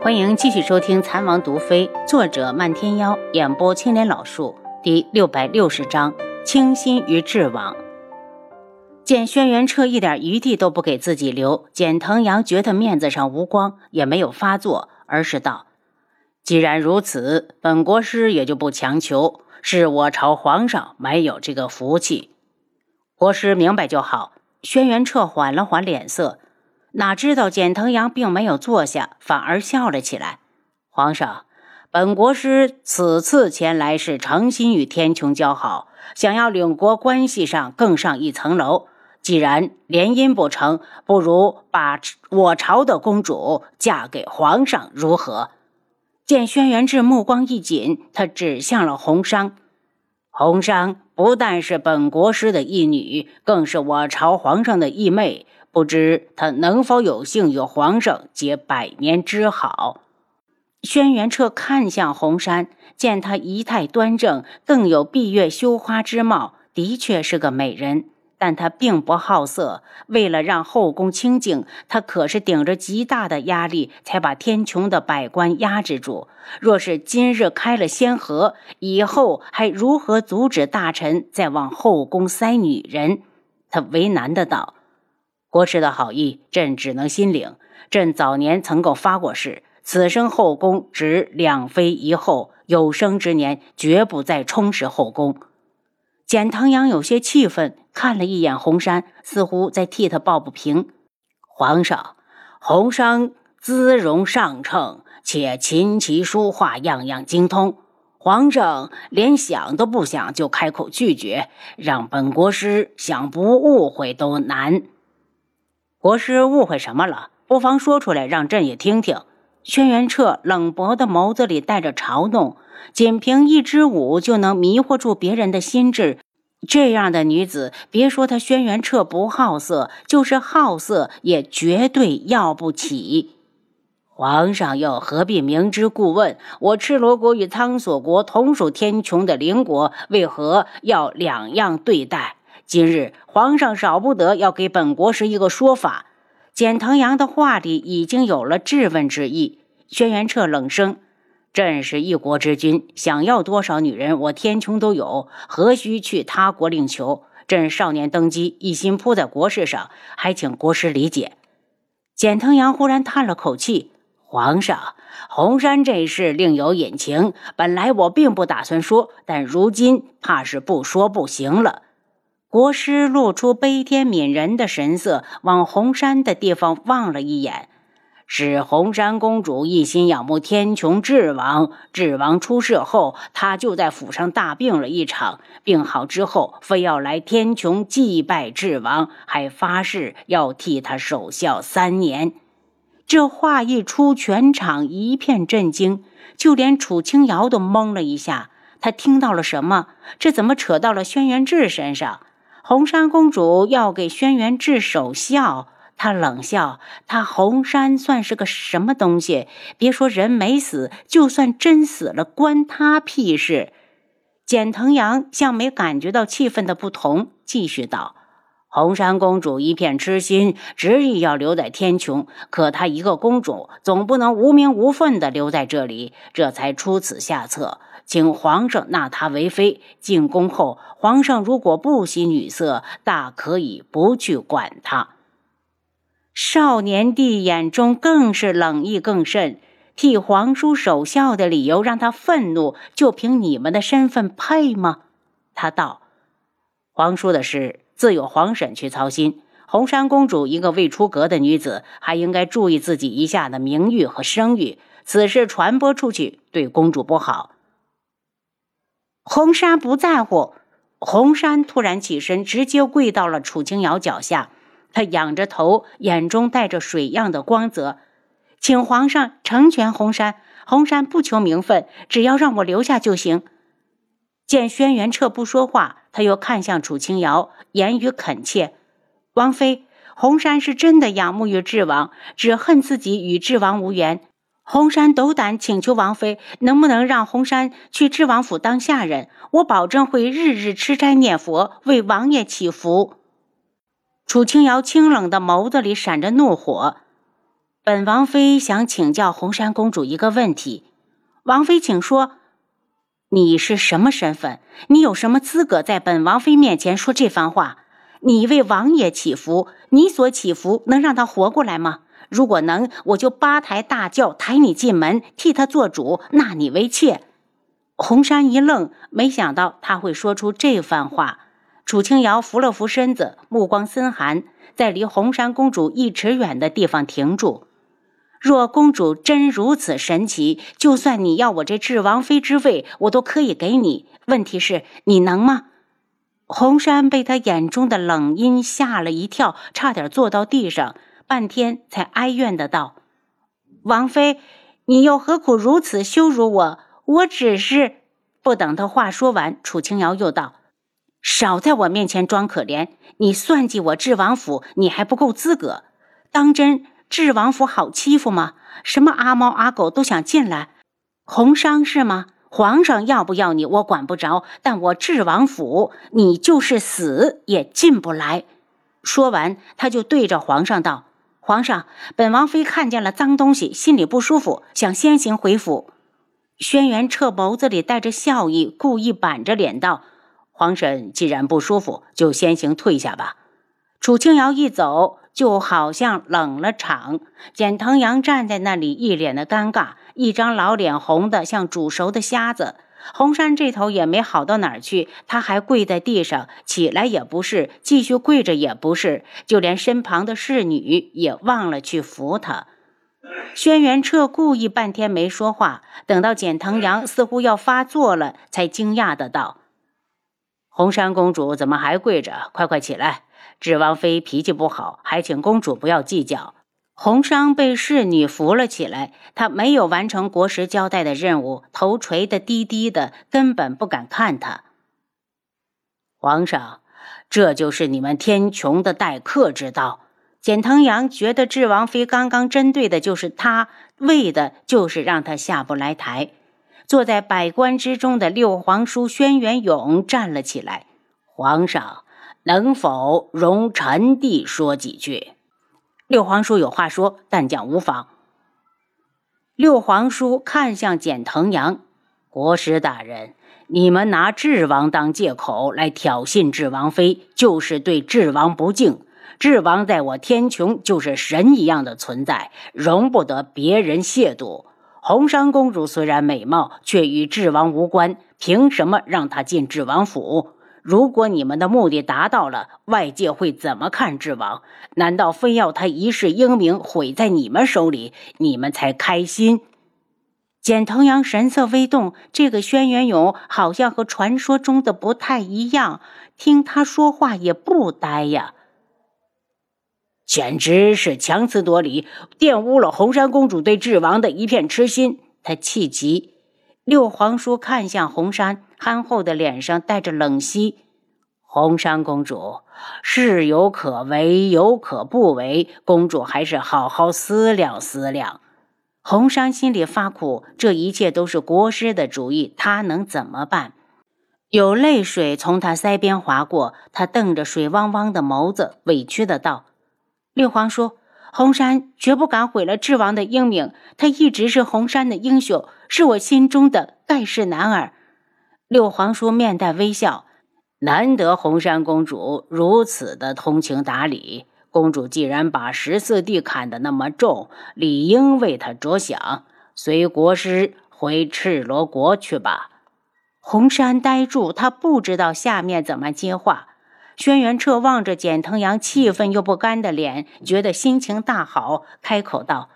欢迎继续收听《残王毒妃》，作者漫天妖，演播青莲老树，第六百六十章：倾心于智王。见轩辕彻一点余地都不给自己留，简腾阳觉得面子上无光，也没有发作，而是道：“既然如此，本国师也就不强求。是我朝皇上没有这个福气，国师明白就好。”轩辕彻缓了缓脸色。哪知道简腾阳并没有坐下，反而笑了起来。皇上，本国师此次前来是诚心与天穹交好，想要领国关系上更上一层楼。既然联姻不成，不如把我朝的公主嫁给皇上，如何？见轩辕志目光一紧，他指向了红裳。红裳不但是本国师的义女，更是我朝皇上的义妹。不知他能否有幸与皇上结百年之好？轩辕彻看向红山，见他仪态端正，更有闭月羞花之貌，的确是个美人。但他并不好色，为了让后宫清静，他可是顶着极大的压力才把天穹的百官压制住。若是今日开了先河，以后还如何阻止大臣再往后宫塞女人？他为难的道。国师的好意，朕只能心领。朕早年曾够发过誓，此生后宫只两妃一后，有生之年绝不再充实后宫。简唐阳有些气愤，看了一眼红山，似乎在替他抱不平。皇上，红裳姿容上乘，且琴棋书画样样精通，皇上连想都不想就开口拒绝，让本国师想不误会都难。国师误会什么了？不妨说出来，让朕也听听。轩辕彻冷薄的眸子里带着嘲弄，仅凭一支舞就能迷惑住别人的心智。这样的女子，别说他轩辕彻不好色，就是好色也绝对要不起。皇上又何必明知故问？我赤罗国与苍索国同属天穹的邻国，为何要两样对待？今日皇上少不得要给本国师一个说法。简腾阳的话里已经有了质问之意。轩辕彻冷声：“朕是一国之君，想要多少女人，我天穹都有，何须去他国另求？朕少年登基，一心扑在国事上，还请国师理解。”简腾阳忽然叹了口气：“皇上，红山这事另有隐情，本来我并不打算说，但如今怕是不说不行了。”国师露出悲天悯人的神色，往红山的地方望了一眼。是红山公主一心仰慕天穹智王，智王出事后，她就在府上大病了一场。病好之后，非要来天穹祭拜智王，还发誓要替他守孝三年。这话一出，全场一片震惊，就连楚清瑶都懵了一下。他听到了什么？这怎么扯到了轩辕志身上？红山公主要给轩辕志守孝，他冷笑：“他红山算是个什么东西？别说人没死，就算真死了，关他屁事！”简腾阳像没感觉到气氛的不同，继续道：“红山公主一片痴心，执意要留在天穹，可她一个公主，总不能无名无份的留在这里，这才出此下策。”请皇上纳她为妃。进宫后，皇上如果不喜女色，大可以不去管她。少年帝眼中更是冷意更甚，替皇叔守孝的理由让他愤怒，就凭你们的身份配吗？他道：“皇叔的事自有皇婶去操心。红山公主一个未出阁的女子，还应该注意自己一下的名誉和声誉。此事传播出去，对公主不好。”红山不在乎。红山突然起身，直接跪到了楚清瑶脚下。他仰着头，眼中带着水样的光泽，请皇上成全红山。红山不求名分，只要让我留下就行。见轩辕彻不说话，他又看向楚清瑶，言语恳切：“王妃，红山是真的仰慕于智王，只恨自己与智王无缘。”红山斗胆请求王妃，能不能让红山去智王府当下人？我保证会日日吃斋念佛，为王爷祈福。楚清瑶清冷的眸子里闪着怒火。本王妃想请教红山公主一个问题。王妃，请说。你是什么身份？你有什么资格在本王妃面前说这番话？你为王爷祈福，你所祈福能让他活过来吗？如果能，我就八抬大轿抬你进门，替他做主，纳你为妾。红山一愣，没想到他会说出这番话。楚清瑶扶了扶身子，目光森寒，在离红山公主一尺远的地方停住。若公主真如此神奇，就算你要我这智王妃之位，我都可以给你。问题是，你能吗？红山被他眼中的冷阴吓了一跳，差点坐到地上。半天才哀怨的道：“王妃，你又何苦如此羞辱我？我只是……”不等他话说完，楚清瑶又道：“少在我面前装可怜！你算计我智王府，你还不够资格。当真智王府好欺负吗？什么阿猫阿狗都想进来？红商是吗？皇上要不要你，我管不着。但我智王府，你就是死也进不来。”说完，他就对着皇上道。皇上，本王妃看见了脏东西，心里不舒服，想先行回府。轩辕彻眸子里带着笑意，故意板着脸道：“皇婶既然不舒服，就先行退下吧。”楚清瑶一走，就好像冷了场。简腾阳站在那里，一脸的尴尬，一张老脸红的像煮熟的虾子。红山这头也没好到哪儿去，他还跪在地上，起来也不是，继续跪着也不是，就连身旁的侍女也忘了去扶他。轩辕彻故意半天没说话，等到简腾阳似乎要发作了，才惊讶的道：“红山公主怎么还跪着？快快起来！智王妃脾气不好，还请公主不要计较。”红商被侍女扶了起来，他没有完成国师交代的任务，头垂得低低的，根本不敢看他。皇上，这就是你们天穹的待客之道。简腾阳觉得智王妃刚刚针对的就是他，为的就是让他下不来台。坐在百官之中的六皇叔轩辕勇站了起来：“皇上，能否容臣弟说几句？”六皇叔有话说，但讲无妨。六皇叔看向简腾阳，国师大人，你们拿智王当借口来挑衅智王妃，就是对智王不敬。智王在我天穹就是神一样的存在，容不得别人亵渎。红山公主虽然美貌，却与智王无关，凭什么让她进智王府？如果你们的目的达到了，外界会怎么看智王？难道非要他一世英名毁在你们手里，你们才开心？简腾阳神色微动，这个轩辕勇好像和传说中的不太一样，听他说话也不呆呀，简直是强词夺理，玷污了红山公主对智王的一片痴心。他气急。六皇叔看向红山。憨厚的脸上带着冷息，红山公主是有可为，有可不为。公主还是好好思量思量。红山心里发苦，这一切都是国师的主意，他能怎么办？有泪水从他腮边划过，他瞪着水汪汪的眸子，委屈的道：“六皇叔，红山绝不敢毁了智王的英名。他一直是红山的英雄，是我心中的盖世男儿。”六皇叔面带微笑，难得红山公主如此的通情达理。公主既然把十四弟看得那么重，理应为他着想。随国师回赤罗国去吧。红山呆住，他不知道下面怎么接话。轩辕彻望着简腾阳气愤又不甘的脸，觉得心情大好，开口道。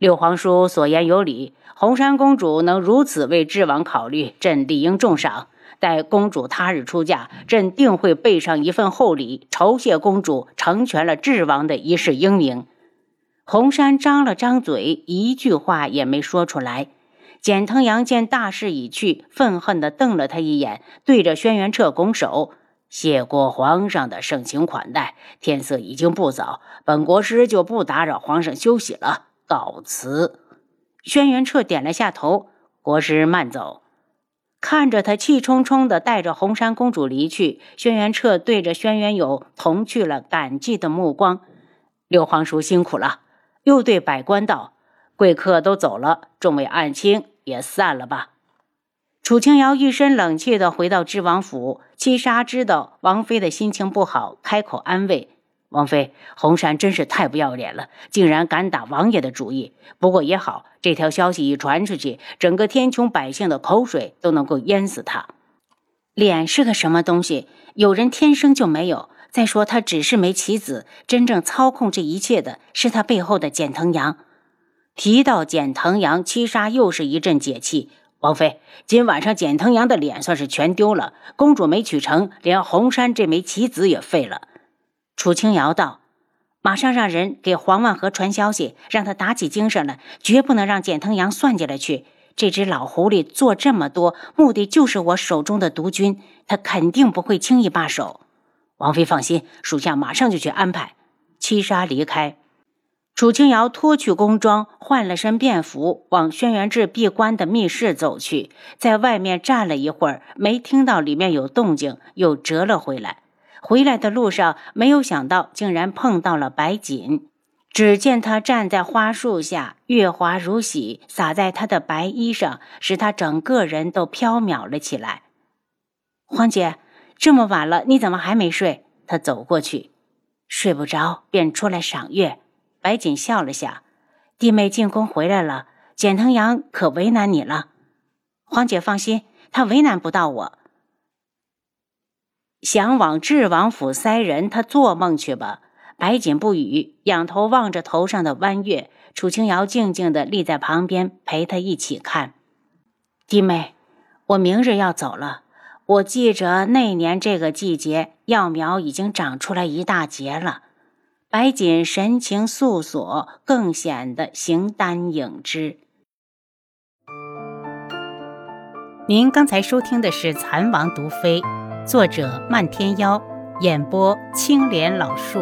六皇叔所言有理，红山公主能如此为智王考虑，朕理应重赏。待公主他日出嫁，朕定会备上一份厚礼，酬谢公主成全了智王的一世英名。红山张了张嘴，一句话也没说出来。简腾阳见大势已去，愤恨地瞪了他一眼，对着轩辕彻拱手：“谢过皇上的盛情款待，天色已经不早，本国师就不打扰皇上休息了。”告辞。轩辕彻点了下头，国师慢走。看着他气冲冲的带着红山公主离去，轩辕彻对着轩辕友投去了感激的目光。六皇叔辛苦了。又对百官道：“贵客都走了，众位暗卿也散了吧。”楚清瑶一身冷气的回到知王府，七杀知道王妃的心情不好，开口安慰王妃：“红山真是太不要脸了，竟然敢打王爷的主意。不过也好，这条消息一传出去，整个天穹百姓的口水都能够淹死他。脸是个什么东西？有人天生就没有。再说他只是枚棋子，真正操控这一切的是他背后的简腾阳。提到简腾阳，七杀又是一阵解气。”王妃，今晚上简腾阳的脸算是全丢了。公主没娶成，连红山这枚棋子也废了。楚清瑶道：“马上让人给黄万和传消息，让他打起精神来，绝不能让简腾阳算计了去。这只老狐狸做这么多，目的就是我手中的毒君，他肯定不会轻易罢手。”王妃放心，属下马上就去安排。七杀离开。楚清瑶脱去宫装，换了身便服，往轩辕志闭关的密室走去。在外面站了一会儿，没听到里面有动静，又折了回来。回来的路上，没有想到竟然碰到了白锦。只见他站在花树下，月华如洗，洒在他的白衣上，使他整个人都飘渺了起来。黄姐，这么晚了，你怎么还没睡？他走过去，睡不着，便出来赏月。白锦笑了下，弟妹进宫回来了，简腾阳可为难你了。黄姐放心，他为难不到我。想往智王府塞人，他做梦去吧。白锦不语，仰头望着头上的弯月。楚清瑶静静地立在旁边，陪他一起看。弟妹，我明日要走了。我记着那年这个季节，药苗已经长出来一大截了。白锦神情素索，更显得形单影只。您刚才收听的是《蚕王毒妃》，作者漫天妖，演播青莲老树。